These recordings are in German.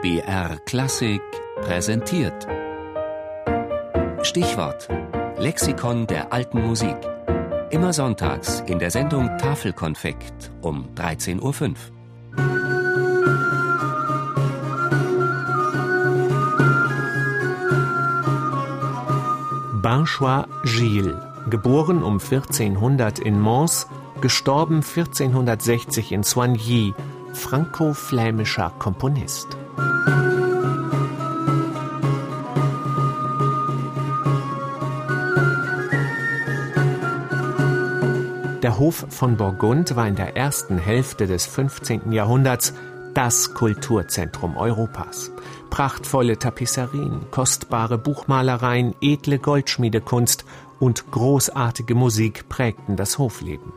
BR Klassik präsentiert. Stichwort: Lexikon der alten Musik. Immer sonntags in der Sendung Tafelkonfekt um 13.05 Uhr. Banchois Gilles, geboren um 1400 in Mons, gestorben 1460 in Soigny, franco-flämischer Komponist. Der Hof von Burgund war in der ersten Hälfte des 15. Jahrhunderts das Kulturzentrum Europas. Prachtvolle Tapisserien, kostbare Buchmalereien, edle Goldschmiedekunst und großartige Musik prägten das Hofleben.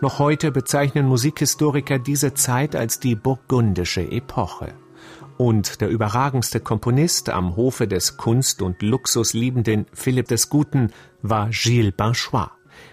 Noch heute bezeichnen Musikhistoriker diese Zeit als die burgundische Epoche. Und der überragendste Komponist am Hofe des Kunst- und Luxusliebenden Philipp des Guten war Gilles Banchois.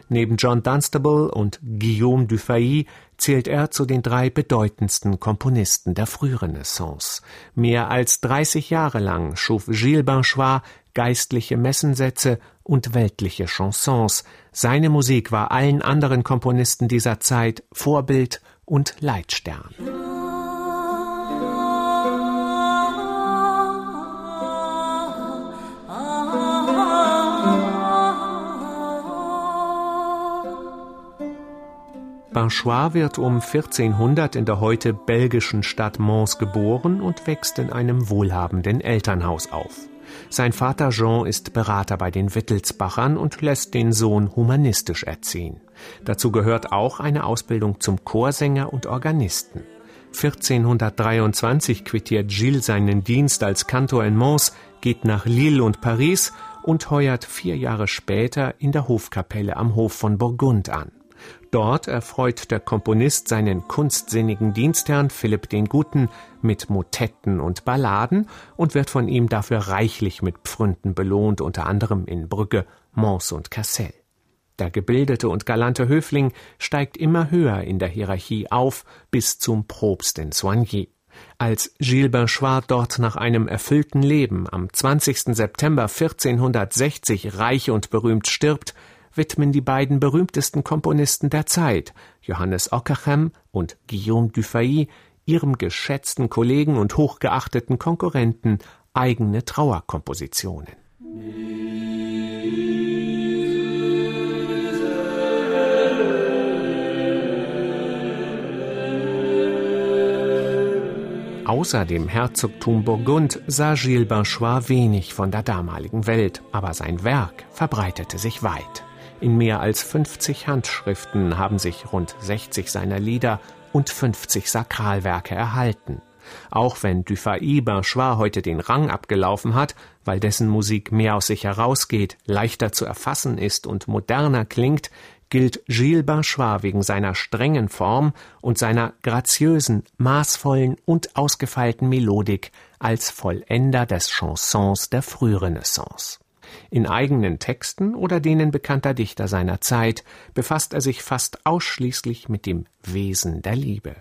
Neben John Dunstable und Guillaume Dufay zählt er zu den drei bedeutendsten Komponisten der Frührenaissance. Mehr als 30 Jahre lang schuf Gilles Banchois geistliche Messensätze und weltliche Chansons. Seine Musik war allen anderen Komponisten dieser Zeit Vorbild und Leitstern. Banchois wird um 1400 in der heute belgischen Stadt Mons geboren und wächst in einem wohlhabenden Elternhaus auf. Sein Vater Jean ist Berater bei den Wittelsbachern und lässt den Sohn humanistisch erziehen. Dazu gehört auch eine Ausbildung zum Chorsänger und Organisten. 1423 quittiert Gilles seinen Dienst als Kantor in Mons, geht nach Lille und Paris und heuert vier Jahre später in der Hofkapelle am Hof von Burgund an. Dort erfreut der Komponist seinen kunstsinnigen Dienstherrn Philipp den Guten mit Motetten und Balladen und wird von ihm dafür reichlich mit Pfründen belohnt, unter anderem in Brügge, Mons und Cassel. Der gebildete und galante Höfling steigt immer höher in der Hierarchie auf bis zum Propst in Soigny. Als Gilles Banchois dort nach einem erfüllten Leben am 20. September 1460 reich und berühmt stirbt, widmen die beiden berühmtesten Komponisten der Zeit, Johannes Ockeghem und Guillaume Dufay, ihrem geschätzten Kollegen und hochgeachteten Konkurrenten eigene Trauerkompositionen. Außer dem Herzogtum Burgund sah Gilles Banchois wenig von der damaligen Welt, aber sein Werk verbreitete sich weit. In mehr als 50 Handschriften haben sich rund 60 seiner Lieder und 50 Sakralwerke erhalten. Auch wenn Dufay Banchois heute den Rang abgelaufen hat, weil dessen Musik mehr aus sich herausgeht, leichter zu erfassen ist und moderner klingt, gilt Gilles Banchois wegen seiner strengen Form und seiner graziösen, maßvollen und ausgefeilten Melodik als Vollender des Chansons der Frührenaissance. In eigenen Texten oder denen bekannter Dichter seiner Zeit befasst er sich fast ausschließlich mit dem Wesen der Liebe.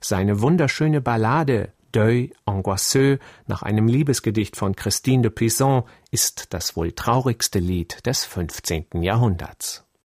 Seine wunderschöne Ballade Deuil angoisseux nach einem Liebesgedicht von Christine de Pizan ist das wohl traurigste Lied des 15. Jahrhunderts.